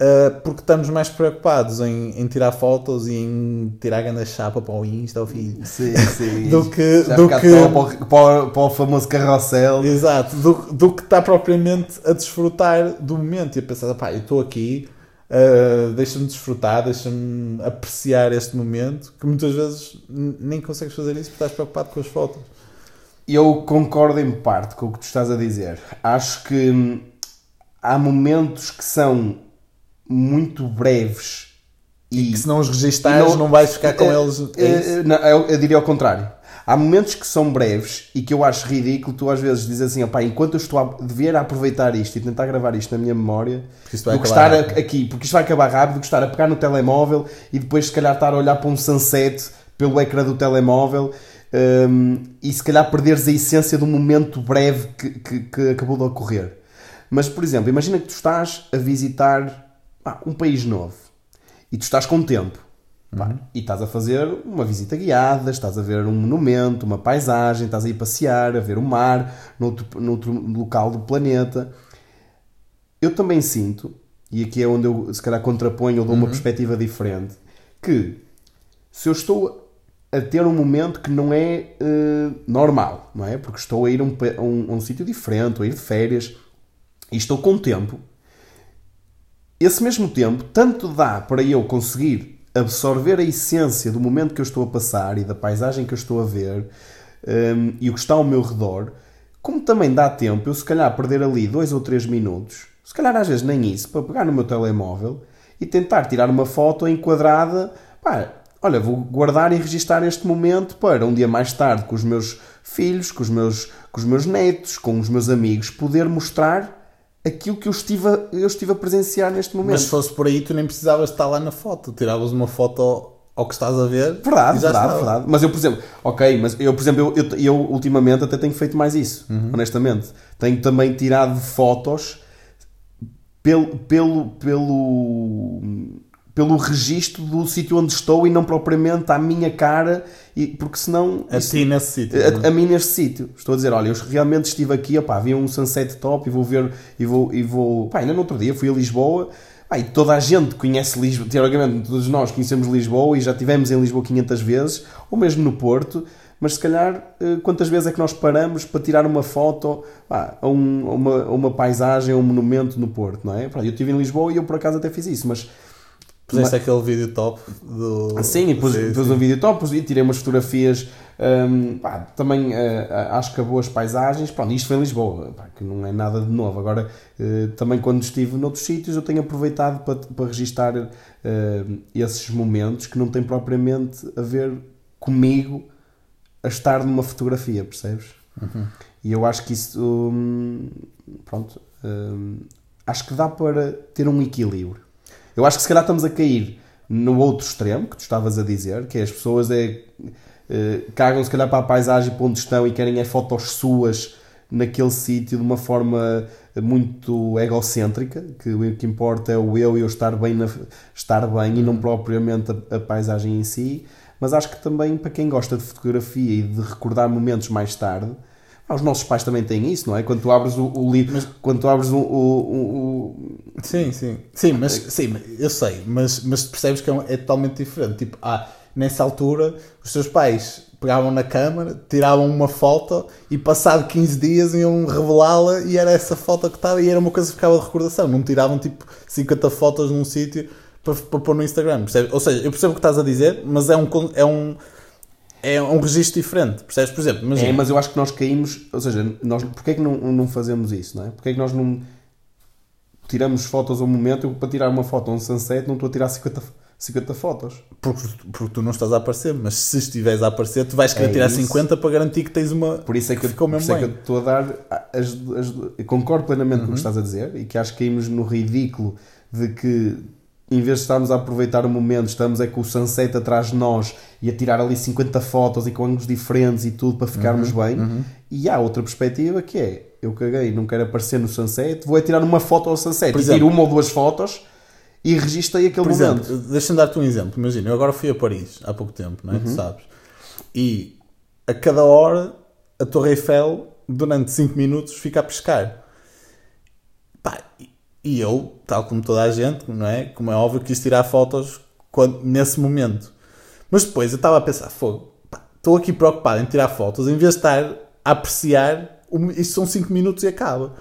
Speaker 2: Uh, porque estamos mais preocupados em, em tirar fotos e em tirar grande chapa para o Insta, ao filho.
Speaker 1: Sim, sim.
Speaker 2: Do que-
Speaker 1: Já
Speaker 2: do que-
Speaker 1: Para, o, para, o, para o famoso carrossel.
Speaker 2: Exato, do, do que está propriamente a desfrutar do momento e a pensar, pá, eu estou aqui, uh, deixa-me desfrutar, deixa-me apreciar este momento, que muitas vezes nem consegues fazer isso porque estás preocupado com as fotos.
Speaker 1: Eu concordo em parte com o que tu estás a dizer. Acho que hum, há momentos que são muito breves e,
Speaker 2: Que se não os registares,
Speaker 1: Não-
Speaker 2: não, vais ficar com
Speaker 1: Eh,
Speaker 2: eles. É
Speaker 1: eh,
Speaker 2: isso?
Speaker 1: não, eu, eu diria ao contrário. Há momentos que são breves e que eu acho ridículo. Tu às vezes dizes assim, opá, enquanto eu estou a devia aproveitar isto e tentar gravar isto na minha memória, do que estar
Speaker 2: rápido.
Speaker 1: aqui, porque isto vai acabar rápido, do que estar a pegar no telemóvel e depois se calhar estar a olhar para um sunset pelo ecrã do telemóvel hum, e se calhar perderes a essência do momento breve que, que, que acabou de ocorrer. Mas, por exemplo, imagina que tu estás a visitar pá, um país novo e tu estás com tempo pá, e estás a fazer uma visita guiada, estás a ver um monumento, uma paisagem, estás a ir passear, a ver o mar noutro, noutro local do planeta. Eu também sinto, e aqui é onde eu se calhar contraponho ou dou uma perspectiva diferente, que se eu estou a ter um momento que não é eh, normal, não é? Porque estou a ir a um, a um, a um sítio diferente, a ir de férias, e estou com tempo, esse mesmo tempo tanto dá para eu conseguir absorver a essência do momento que eu estou a passar e da paisagem que eu estou a ver hum, e o que está ao meu redor, como também dá tempo eu se calhar perder ali dois ou três minutos, se calhar às vezes nem isso, para pegar no meu telemóvel e tentar tirar uma foto enquadrada, pá, olha, vou guardar e registar este momento para um dia mais tarde com os meus filhos, com os meus, com os meus netos, com os meus amigos, poder mostrar aquilo que eu estive a, eu estive a presenciar neste momento.
Speaker 2: Mas se fosse por aí, tu nem precisavas estar lá na foto. Tiravas uma foto ao, ao que estás a ver.
Speaker 1: Verdade, verdade,
Speaker 2: estava.
Speaker 1: verdade. Mas eu, por exemplo, ok, mas eu, por exemplo, eu, eu, eu ultimamente até tenho feito mais isso,
Speaker 2: Uhum.
Speaker 1: honestamente. Tenho também tirado fotos pelo, pelo, pelo, pelo registro do sítio onde estou e não propriamente à minha cara, e, porque senão.
Speaker 2: A
Speaker 1: isso-
Speaker 2: ti nesse sítio.
Speaker 1: a,
Speaker 2: é?
Speaker 1: a mim neste sítio. Estou a dizer, olha, eu realmente estive aqui, opá, havia um sunset top e vou ver, e vou, e vou, pá, ainda no outro dia fui a Lisboa, pá, e toda a gente conhece Lisboa, teoricamente todos nós conhecemos Lisboa e já estivemos em Lisboa 500 vezes, ou mesmo no Porto, mas se calhar eh, quantas vezes é que nós paramos para tirar uma foto pá, a, um- a uma, a uma paisagem, a um monumento no Porto, não é? Eu estive em Lisboa e eu por acaso até fiz isso, mas
Speaker 2: Puseste aquele vídeo top do.
Speaker 1: Sim, e pus,
Speaker 2: Sim,
Speaker 1: pus um vídeo top pus- e tirei umas fotografias. hum, pá, também eh, acho que boas paisagens. Pronto, isto foi em Lisboa, pá, que não é nada de novo. Agora, eh, também quando estive noutros sítios, eu tenho aproveitado para, para registar eh, esses momentos que não têm propriamente a ver comigo a estar numa fotografia, percebes? E eu acho que isso. hum, pronto. hum, acho que dá para ter um equilíbrio. Eu acho que se calhar estamos a cair no outro extremo que tu estavas a dizer, que é as pessoas é, eh, cagam se calhar para a paisagem para onde estão e querem é fotos suas naquele sítio de uma forma muito egocêntrica, que o que importa é o eu e eu estar bem, na- estar bem e não propriamente a, a paisagem em si. Mas acho que também para quem gosta de fotografia e de recordar momentos mais tarde, ah, os nossos pais também têm isso, não é? Quando tu abres o, o livro, quando tu abres o, o- o-
Speaker 2: Sim, sim. Sim, mas sim, mas eu sei, mas, mas percebes que é, um- é totalmente diferente. Tipo, ah, nessa altura, os teus pais pegavam na câmara, tiravam uma foto e passado 15 dias iam revelá-la e era essa foto que estava e era uma coisa que ficava de recordação. Não tiravam tipo 50 fotos num sítio para, para pôr no Instagram, percebes? Ou seja, eu percebo o que estás a dizer, mas é um, é um, é um registro diferente, percebes? Por exemplo, imagina,
Speaker 1: É, mas eu acho que nós caímos, ou seja, nós, porque é que não, não fazemos isso, não é? Porque é que nós não tiramos fotos ao momento, eu para tirar uma foto a um sunset não estou a tirar 50, 50 fotos.
Speaker 2: porque, porque tu não estás a aparecer, mas se estiveres a aparecer, tu vais querer
Speaker 1: É
Speaker 2: tirar
Speaker 1: isso.
Speaker 2: 50 para garantir que tens uma.
Speaker 1: Por isso é que, eu,
Speaker 2: ficou
Speaker 1: por
Speaker 2: mesmo
Speaker 1: isso é que eu
Speaker 2: bem.
Speaker 1: estou a dar as, as- concordo plenamente com o que estás a dizer e que acho que caímos no ridículo de que em vez de estarmos a aproveitar o momento, estamos é com o sunset atrás de nós e a tirar ali 50 fotos e com ângulos diferentes e tudo para ficarmos bem. E há outra perspectiva que é, eu caguei, não quero aparecer no sunset, vou é tirar uma foto ao sunset
Speaker 2: Por
Speaker 1: e tiro
Speaker 2: exemplo-
Speaker 1: uma ou duas fotos e registrei aquele
Speaker 2: Por
Speaker 1: momento.
Speaker 2: exemplo, deixa-me dar-te um exemplo. Imagina, eu agora fui a Paris há pouco tempo, não é?
Speaker 1: Uhum.
Speaker 2: Tu sabes? E a cada hora a Torre Eiffel, durante 5 minutos, fica a pescar. Pá, e- e eu, tal como toda a gente, não é? Como é óbvio, quis tirar fotos quando- nesse momento. Mas depois eu estava a pensar, fogo, estou aqui preocupado em tirar fotos, em vez de estar a apreciar, o- isto são 5 minutos e acaba.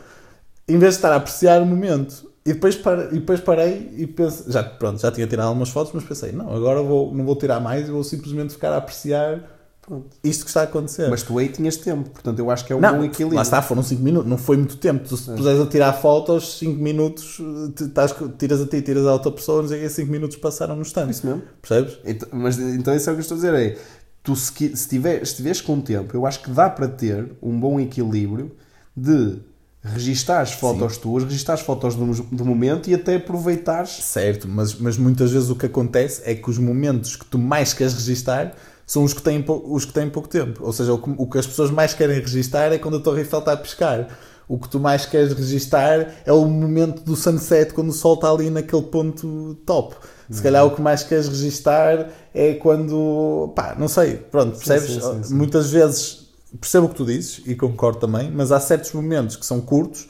Speaker 2: Em vez de estar a apreciar o momento. E depois, para, e depois parei e pensei, já, pronto, já tinha tirado algumas fotos, mas pensei, não, agora vou, não vou tirar mais, vou simplesmente ficar a apreciar
Speaker 1: Pronto.
Speaker 2: isto que está a acontecer.
Speaker 1: Mas tu aí tinhas tempo, portanto eu acho que é um
Speaker 2: não,
Speaker 1: bom equilíbrio.
Speaker 2: lá está, foram 5 minutos, não foi muito tempo. Tu, se puseres a tirar fotos, 5 minutos, estás, tiras a ti, tiras a outra pessoa, não sei o que, 5 minutos passaram no instante.
Speaker 1: Isso mesmo.
Speaker 2: Percebes?
Speaker 1: Então, mas então isso é o que eu estou a dizer é tu se, se, tiver, tiveres com tempo eu acho que dá para ter um bom equilíbrio de registar as fotos tuas, registar as fotos do, do momento e até aproveitares
Speaker 2: Certo, mas, mas muitas vezes o que acontece é que os momentos que tu mais queres registar são os que têm, os que têm pouco tempo. Ou seja, o que, o que as pessoas mais querem registar é quando a Torre Eiffel está a pescar. O que tu mais queres registar é o momento do sunset, quando o sol está ali naquele ponto top. Se calhar o que mais queres registar é quando. pá, não sei, pronto, percebes?
Speaker 1: sim, sim, sim.
Speaker 2: Muitas vezes percebo o que tu dizes e concordo também, mas há certos momentos que são curtos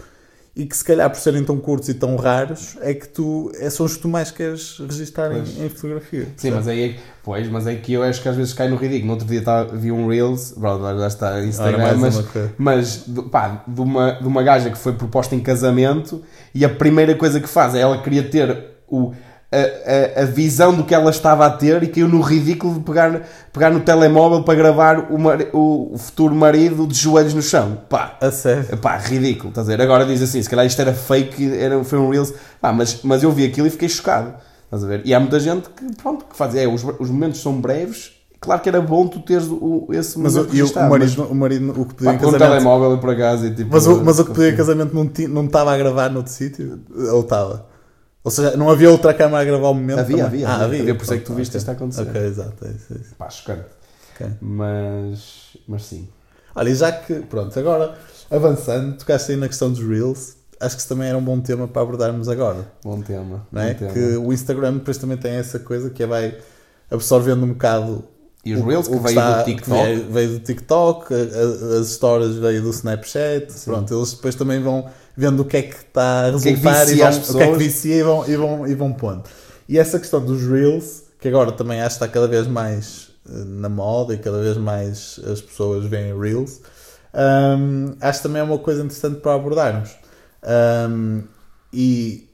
Speaker 2: e que se calhar por serem tão curtos e tão raros é que tu é, são os que tu mais queres registar em, em fotografia.
Speaker 1: Sim, mas aí é, pois, mas é que eu acho que às vezes cai no ridículo. No outro dia estava- vi um Reels, pronto, lá está Instagram,
Speaker 2: Ora,
Speaker 1: mas, mas pá, de, uma, de uma gaja que foi proposta em casamento e a primeira coisa que faz é ela queria ter o, a, a, a visão do que ela estava a ter e caiu no ridículo de pegar, pegar no telemóvel para gravar o, mari- o, o futuro marido de joelhos no chão. Pá,
Speaker 2: A sério.
Speaker 1: Pá, ridículo, estás a ver? Agora diz assim, se calhar isto era fake, era, foi um Reels. Pá, mas, mas eu vi aquilo e fiquei chocado. Estás a ver? E há muita gente que, pronto, que faz. É, os, os momentos são breves. Claro que era bom tu teres o, esse
Speaker 2: Mas o,
Speaker 1: momento
Speaker 2: e o, marido, o marido o que
Speaker 1: mas,
Speaker 2: pediu
Speaker 1: pá,
Speaker 2: em
Speaker 1: com um
Speaker 2: casamento.
Speaker 1: telemóvel por acaso e tipo...
Speaker 2: Mas o, mas o que pediu em casamento não, ti- não estava a gravar noutro sítio? Ou estava? Ou seja, não havia outra câmara a gravar o momento?
Speaker 1: Havia, havia,
Speaker 2: Ah,
Speaker 1: havia.
Speaker 2: havia.
Speaker 1: Havia, por isso é que tu viste isto a acontecer.
Speaker 2: Ok, exato. É isso, é isso.
Speaker 1: Pá, chocante.
Speaker 2: Ok.
Speaker 1: Mas, mas sim.
Speaker 2: Olha, e já que, pronto, agora avançando, tocaste aí na questão dos Reels, acho que isso também era um bom tema para abordarmos agora.
Speaker 1: Bom tema.
Speaker 2: Não é?
Speaker 1: tema.
Speaker 2: Que o Instagram depois também tem essa coisa que é vai absorvendo um bocado.
Speaker 1: E os
Speaker 2: o-
Speaker 1: Reels
Speaker 2: o
Speaker 1: que veio
Speaker 2: está-
Speaker 1: do TikTok.
Speaker 2: que Veio, veio do TikTok, as histórias veio do Snapchat. Pronto, eles depois também vão vendo o que é que está a
Speaker 1: que é que
Speaker 2: resultar e vão, o que é que
Speaker 1: pessoas.
Speaker 2: vicia e vão, e, vão, e vão pondo. E essa questão dos Reels, que agora também acho que está cada vez mais eh, na moda e cada vez mais as pessoas veem Reels, um, acho que também é uma coisa interessante para abordarmos. Um, e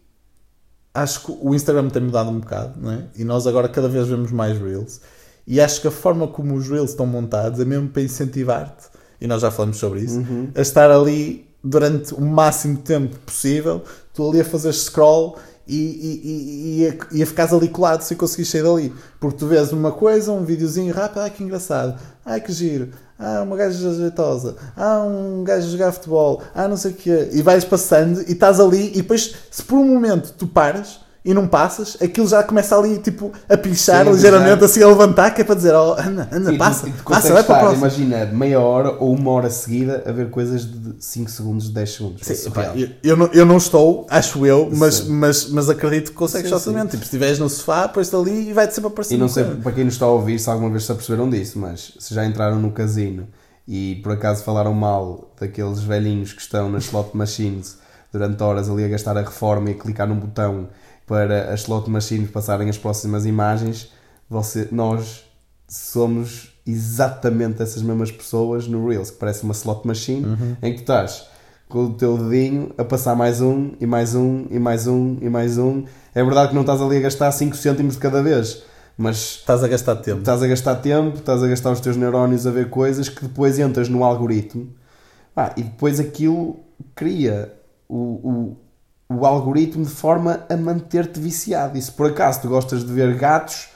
Speaker 2: acho que o Instagram tem mudado um bocado, não é? E nós agora cada vez vemos mais Reels. E acho que a forma como os Reels estão montados é mesmo para incentivar-te, e nós já falamos sobre isso,
Speaker 1: Uhum.
Speaker 2: a estar ali durante o máximo de tempo possível, tu ali a fazer scroll e, e, e, e, a, ficares ali colado sem conseguir sair dali. Porque tu vês uma coisa, um videozinho rápido, ai que engraçado, ai que giro, ah, uma gaja ajeitosa, ah, um gajo jogar futebol, ah, não sei o quê. E vais passando e estás ali e depois, se por um momento tu paras e não passas, aquilo já começa ali tipo a pichar
Speaker 1: Sim,
Speaker 2: ligeiramente,
Speaker 1: já.
Speaker 2: assim a levantar, que é para dizer, oh, anda, anda,
Speaker 1: Sim,
Speaker 2: passa, passa, vai para a próxima.
Speaker 1: imagina, meia hora ou uma hora seguida a ver coisas de 5 segundos, 10 segundos. É
Speaker 2: Sim,
Speaker 1: surreal.
Speaker 2: pá, eu, eu não, eu não estou, acho eu, mas, mas, mas acredito que consegues facilmente. Tipo, se estiveres no sofá, pões-te ali e vai-te sempre aparecer.
Speaker 1: E não sei para quem nos está a ouvir se alguma vez se aperceberam disso, mas se já entraram no casino e por acaso falaram mal daqueles velhinhos que estão nas slot machines durante horas ali a gastar a reforma e a clicar num botão para as slot machines passarem as próximas imagens, você, nós somos exatamente essas mesmas pessoas no Reels, que parece uma slot machine em que tu estás com o teu dedinho a passar mais um e mais um e mais um e mais um. É verdade que não estás ali a gastar 5 cêntimos de cada vez, mas
Speaker 2: Estás a gastar tempo.
Speaker 1: estás a gastar tempo, estás a gastar os teus neurónios a ver coisas que depois entras no algoritmo Ah, e depois aquilo cria o, o, o algoritmo de forma a manter-te viciado. E se por acaso tu gostas de ver gatos,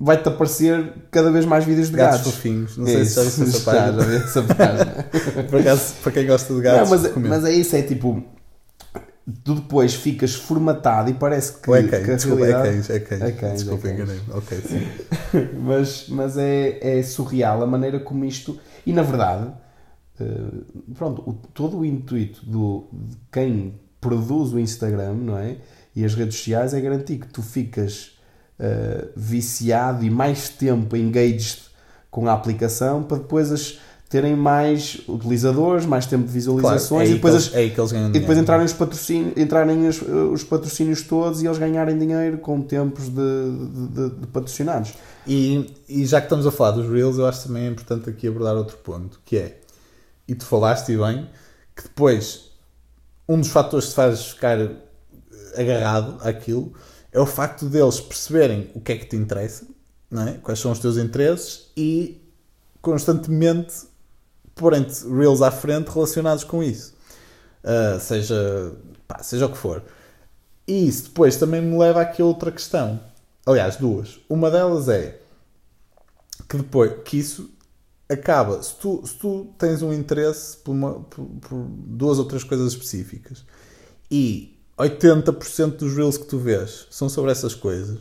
Speaker 1: vai-te aparecer cada vez mais vídeos de
Speaker 2: Gatos
Speaker 1: gatos.
Speaker 2: fofinhos. Não sei se já viste essa
Speaker 1: Isso,
Speaker 2: página.
Speaker 1: já vi essa página.
Speaker 2: Por acaso, para quem gosta de gatos,
Speaker 1: Não, mas, mas é isso, é tipo. Tu depois ficas formatado e parece que.
Speaker 2: Ou é
Speaker 1: que
Speaker 2: cães,
Speaker 1: a
Speaker 2: desculpa, é
Speaker 1: realidade-
Speaker 2: cães, é cães.
Speaker 1: É cães,
Speaker 2: Desculpa,
Speaker 1: é cães.
Speaker 2: enganei Ok, sim.
Speaker 1: mas, mas é, é surreal a maneira como isto. E na verdade, eh, pronto, o- todo o intuito do, de quem produz o Instagram, não é? E as redes sociais é garantir que tu ficas eh, viciado e mais tempo engaged com a aplicação para depois as terem mais utilizadores, mais tempo de visualizações
Speaker 2: Claro, é
Speaker 1: e depois
Speaker 2: que
Speaker 1: as,
Speaker 2: eles- é eles
Speaker 1: e depois
Speaker 2: dinheiro.
Speaker 1: entrarem os patrocínios, entrarem os, os patrocínios todos e eles ganharem dinheiro com tempos de, de, de- patrocinados.
Speaker 2: E, e já que estamos a falar dos Reels, eu acho também é importante aqui abordar outro ponto, que é, e tu falaste e bem, que depois um dos fatores que te faz ficar agarrado àquilo é o facto deles perceberem o que é que te interessa, é? quais são os teus interesses e constantemente porem-te Reels à frente relacionados com isso. Ah, seja, pá, seja o que for. E isso depois também me leva aqui a outra questão. Aliás, duas. Uma delas é que depois que isso acaba. Se tu, se tu tens um interesse por, uma- por- por duas ou três coisas específicas e 80% dos reels que tu vês são sobre essas coisas,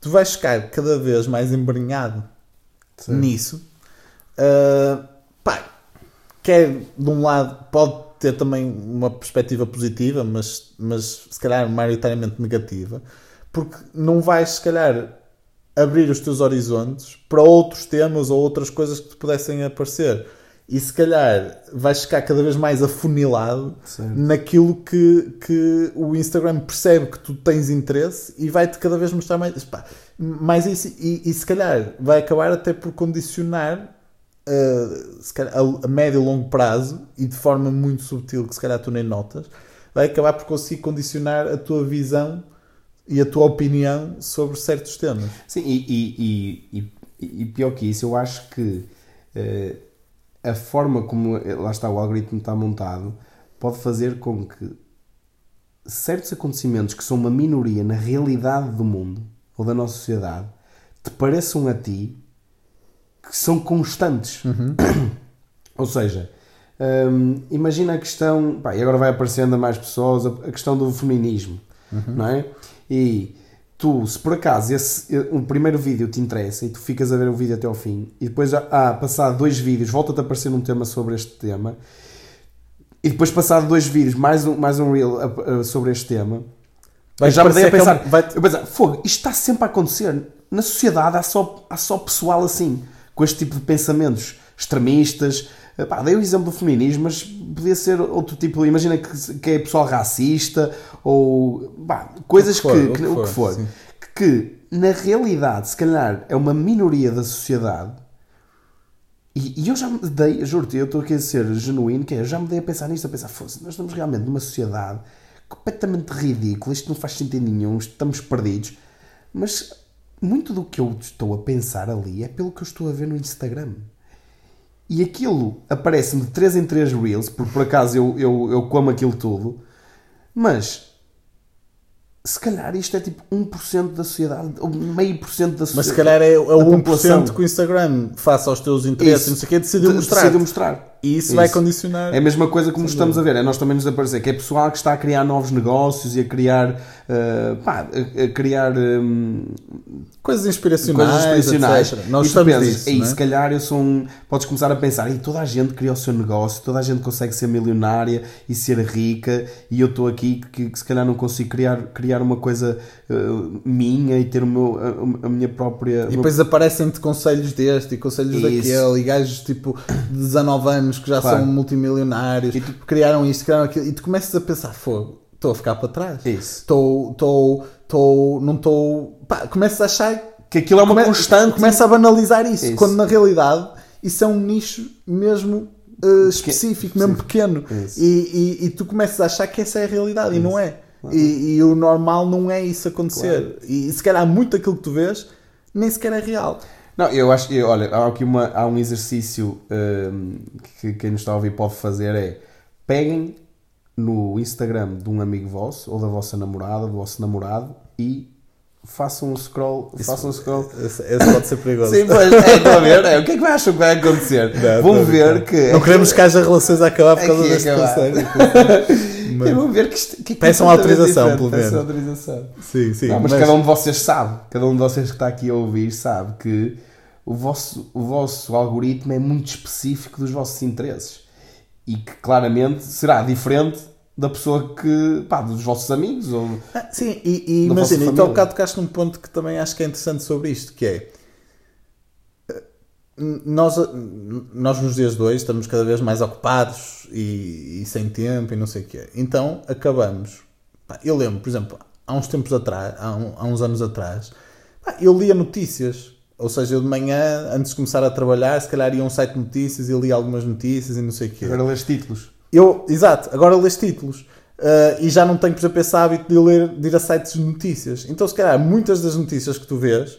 Speaker 2: tu vais ficar cada vez mais embrenhado nisso. Uh, pá, quer de um lado pode ter também uma perspectiva positiva, mas, mas se calhar maioritariamente negativa, porque não vais se calhar abrir os teus horizontes para outros temas ou outras coisas que te pudessem aparecer. E se calhar vais ficar cada vez mais afunilado
Speaker 1: Certo.
Speaker 2: naquilo que, que o Instagram percebe que tu tens interesse e vai-te cada vez mostrar mais, pá, mais isso. E, e se calhar vai acabar até por condicionar uh, calhar, a, a médio e longo prazo e de forma muito subtil que se calhar tu nem notas, vai acabar por conseguir condicionar a tua visão e a tua opinião sobre certos temas.
Speaker 1: Sim, e, e, e, e- pior que isso, eu acho que eh, a forma como eh, lá está o algoritmo está montado pode fazer com que certos acontecimentos que são uma minoria na realidade do mundo ou da nossa sociedade te pareçam a ti que são constantes. Ou seja, hum, imagina a questão, pá, e agora vai aparecendo a mais pessoas, a, a questão do feminismo, não é? E tu, se por acaso esse, o primeiro vídeo te interessa e tu ficas a ver o vídeo até ao fim, e depois, ah, passado dois vídeos, volta-te a aparecer um tema sobre este tema, e depois, passado dois vídeos, mais um, mais um reel a- a- sobre este tema, eu já me dei a
Speaker 2: é um-
Speaker 1: pensar,
Speaker 2: vai-
Speaker 1: eu pensar, fogo, isto está sempre a acontecer. Na sociedade há só, há só pessoal assim, com este tipo de pensamentos extremistas. Pá, dei o exemplo do feminismo, mas podia ser outro tipo. Imagina que, que é pessoal racista ou pá, coisas
Speaker 2: O que for,
Speaker 1: que,
Speaker 2: o
Speaker 1: que- o que
Speaker 2: for,
Speaker 1: for. Que na realidade, se calhar, é uma minoria da sociedade. E, e eu já me dei, juro-te, eu estou aqui a ser genuíno, que é, eu já me dei a pensar nisto, a pensar, fosse, nós estamos realmente numa sociedade completamente ridícula, isto não faz sentido nenhum, estamos perdidos. Mas muito do que eu estou a pensar ali é pelo que eu estou a ver no Instagram. E aquilo aparece-me de 3 em 3 reels, porque por acaso eu, eu, eu como aquilo tudo, mas se calhar isto é tipo 1% da sociedade, ou meio por cento da sociedade.
Speaker 2: Mas se calhar é, é o
Speaker 1: da
Speaker 2: 1%
Speaker 1: população.
Speaker 2: que o Instagram, face aos teus interesses,
Speaker 1: Isso.
Speaker 2: não sei o que, decidiu
Speaker 1: De-
Speaker 2: mostrar.
Speaker 1: decidiu mostrar.
Speaker 2: E isso, vai
Speaker 1: Isso.
Speaker 2: condicionar.
Speaker 1: É a mesma coisa como estamos a ver, é nós também nos aparecer, que é pessoal que está a criar novos negócios e a criar, eh, pá, a, a criar hum,
Speaker 2: Coisas inspiracionais,
Speaker 1: coisas inspiracionais.
Speaker 2: etc. Nós
Speaker 1: e tu
Speaker 2: estamos
Speaker 1: pensas,
Speaker 2: disso,
Speaker 1: "Ei,
Speaker 2: não é?
Speaker 1: se calhar eu sou um. Podes começar a pensar, e toda a gente cria o seu negócio, toda a gente consegue ser milionária e ser rica, e eu estou aqui que, que se calhar não consigo criar, criar uma coisa eh, minha e ter o meu, a, a minha própria.
Speaker 2: E depois aparecem-te conselhos deste e conselhos
Speaker 1: Isso.
Speaker 2: daquele, e gajos tipo de 19 anos que já
Speaker 1: Claro.
Speaker 2: são multimilionários,
Speaker 1: E tu-
Speaker 2: criaram isto, criaram aquilo, e tu começas a pensar: fogo, estou a ficar para trás.
Speaker 1: Isso.
Speaker 2: Estou, estou, estou, não estou. Pá, começas a achar.
Speaker 1: Que aquilo é uma
Speaker 2: come-
Speaker 1: constante.
Speaker 2: Começa a banalizar isso,
Speaker 1: Isso.
Speaker 2: quando na realidade isso é um nicho mesmo. eh, específico, mesmo pequeno,
Speaker 1: Isso.
Speaker 2: e, e, e tu começas a achar que essa é a realidade e não é. E, e o normal não é isso acontecer. E se calhar muito daquilo que tu vês nem sequer é real.
Speaker 1: Não, eu acho que, olha, há aqui uma, há um exercício hum, que quem nos está a ouvir pode fazer é peguem no Instagram de um amigo vosso ou da vossa namorada, do vosso namorado e façam um scroll, façam um scroll.
Speaker 2: Esse, esse pode ser perigoso.
Speaker 1: Sim, pois, é, a ver? É, o que é que acham que vai acontecer?
Speaker 2: Não,
Speaker 1: Vão ver que.
Speaker 2: Não queremos que haja relações a acabar por causa deste
Speaker 1: acabar.
Speaker 2: conselho.
Speaker 1: Mas... Vão ver que isto que é
Speaker 2: Peçam
Speaker 1: completamente
Speaker 2: autorização, pelo menos.
Speaker 1: Peçam autorização.
Speaker 2: Sim, sim.
Speaker 1: Não, mas,
Speaker 2: mas-
Speaker 1: cada um de vocês sabe, cada um de vocês que está aqui a ouvir sabe que o vosso, o vosso algoritmo é muito específico dos vossos interesses e que claramente será diferente da pessoa que, pá, dos vossos amigos ou
Speaker 2: Ah, sim, e, e imagina, e tu há
Speaker 1: família.
Speaker 2: bocado tocaste num ponto que também acho que é interessante sobre isto, que é eh, nós, nós nos dias de hoje estamos cada vez mais ocupados e, e sem tempo e não sei o quê. Então acabamos. pá, eu lembro, por exemplo, há uns tempos atrás, há, um- há uns anos atrás, pá, eu lia notícias. Ou seja, eu de manhã, antes de começar a trabalhar, se calhar ia a um site de notícias e lia algumas notícias e não sei o quê.
Speaker 1: agora lês títulos.
Speaker 2: Eu, exato, agora lês títulos. Ah, e já não tenho, por exemplo, esse hábito de, ler, de ir a sites de notícias. Então, se calhar, muitas das notícias que tu vês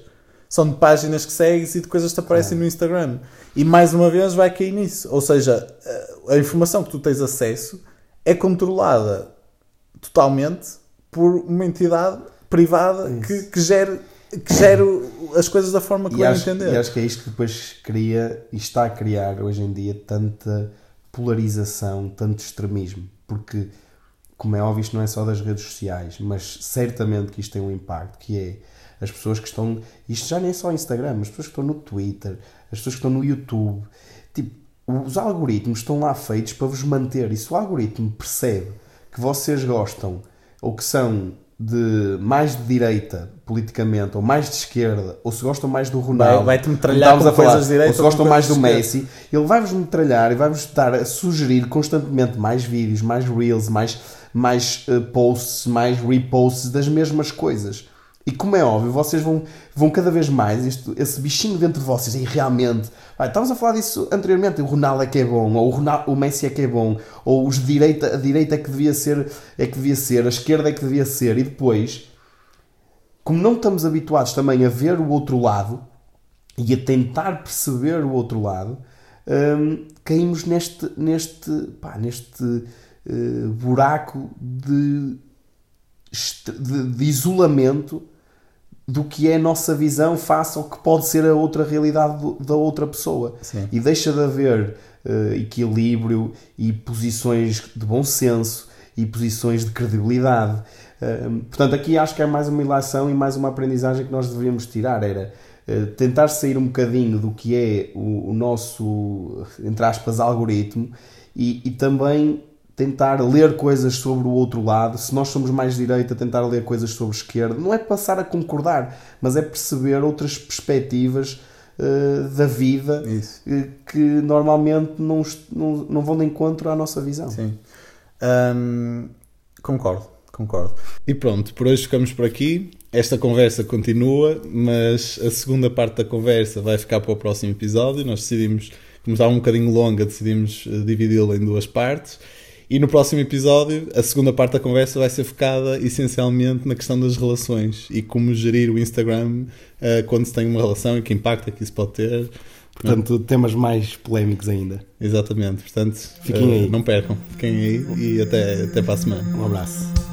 Speaker 2: são de páginas que segues e de coisas que te aparecem no Instagram. E mais uma vez vai cair nisso. Ou seja, a, a informação que tu tens acesso é controlada totalmente por uma entidade privada que, que gere, que gere as coisas da forma que
Speaker 1: E acho,
Speaker 2: entender.
Speaker 1: e acho que é isto que depois cria e está a criar hoje em dia tanta polarização, tanto extremismo, porque como é óbvio isto não é só das redes sociais, mas certamente que isto tem um impacto, que é as pessoas que estão, isto já nem é só Instagram, as pessoas que estão no Twitter, as pessoas que estão no YouTube, tipo, os algoritmos estão lá feitos para vos manter, e se o algoritmo percebe que vocês gostam ou que são de mais de direita politicamente ou mais de esquerda ou se gostam mais do Ronaldo
Speaker 2: Vai- vai-te metralhar com
Speaker 1: a falar,
Speaker 2: coisas de direita
Speaker 1: ou se gostam mais do Messi ele vai-vos metralhar e vai-vos estar a sugerir constantemente mais vídeos, mais reels mais, mais eh, posts, mais reposts das mesmas coisas e como é óbvio, vocês vão, vão cada vez mais, isto, esse bichinho dentro de vocês, e realmente, vai, estávamos a falar disso anteriormente, o Ronaldo é que é bom, ou o, Ronaldo, o Messi é que é bom, ou os direita, a direita é que devia ser, é que devia ser, a esquerda é que devia ser, e depois, como não estamos habituados também a ver o outro lado e a tentar perceber o outro lado, hum, caímos neste, neste, pá, neste eh, buraco de, de, de isolamento do que é a nossa visão face ao que pode ser a outra realidade da outra pessoa.
Speaker 2: Sim.
Speaker 1: E deixa de haver eh, equilíbrio e posições de bom senso e posições de credibilidade. Eh, portanto, aqui acho que é mais uma ilação e mais uma aprendizagem que nós deveríamos tirar. Era eh, tentar sair um bocadinho do que é o, o nosso, entre aspas, algoritmo e, e também tentar ler coisas sobre o outro lado. Se nós somos mais direita, tentar ler coisas sobre esquerda. Não é passar a concordar, mas é perceber outras perspectivas eh, da vida eh, que normalmente não, não, não vão de encontro à nossa visão.
Speaker 2: Sim. Hum, concordo, concordo. E pronto, por hoje ficamos por aqui. Esta conversa continua, mas a segunda parte da conversa vai ficar para o próximo episódio. Nós decidimos, como estava um bocadinho longa, decidimos eh, dividi-la em duas partes. E no próximo episódio, a segunda parte da conversa vai ser focada essencialmente na questão das relações e como gerir o Instagram uh, quando se tem uma relação e que impacto é que isso pode ter.
Speaker 1: Portanto, temas mais polémicos ainda.
Speaker 2: Exatamente, portanto,
Speaker 1: Fiquem
Speaker 2: uh,
Speaker 1: aí.
Speaker 2: não percam, fiquem aí e até, até para a semana.
Speaker 1: Um abraço.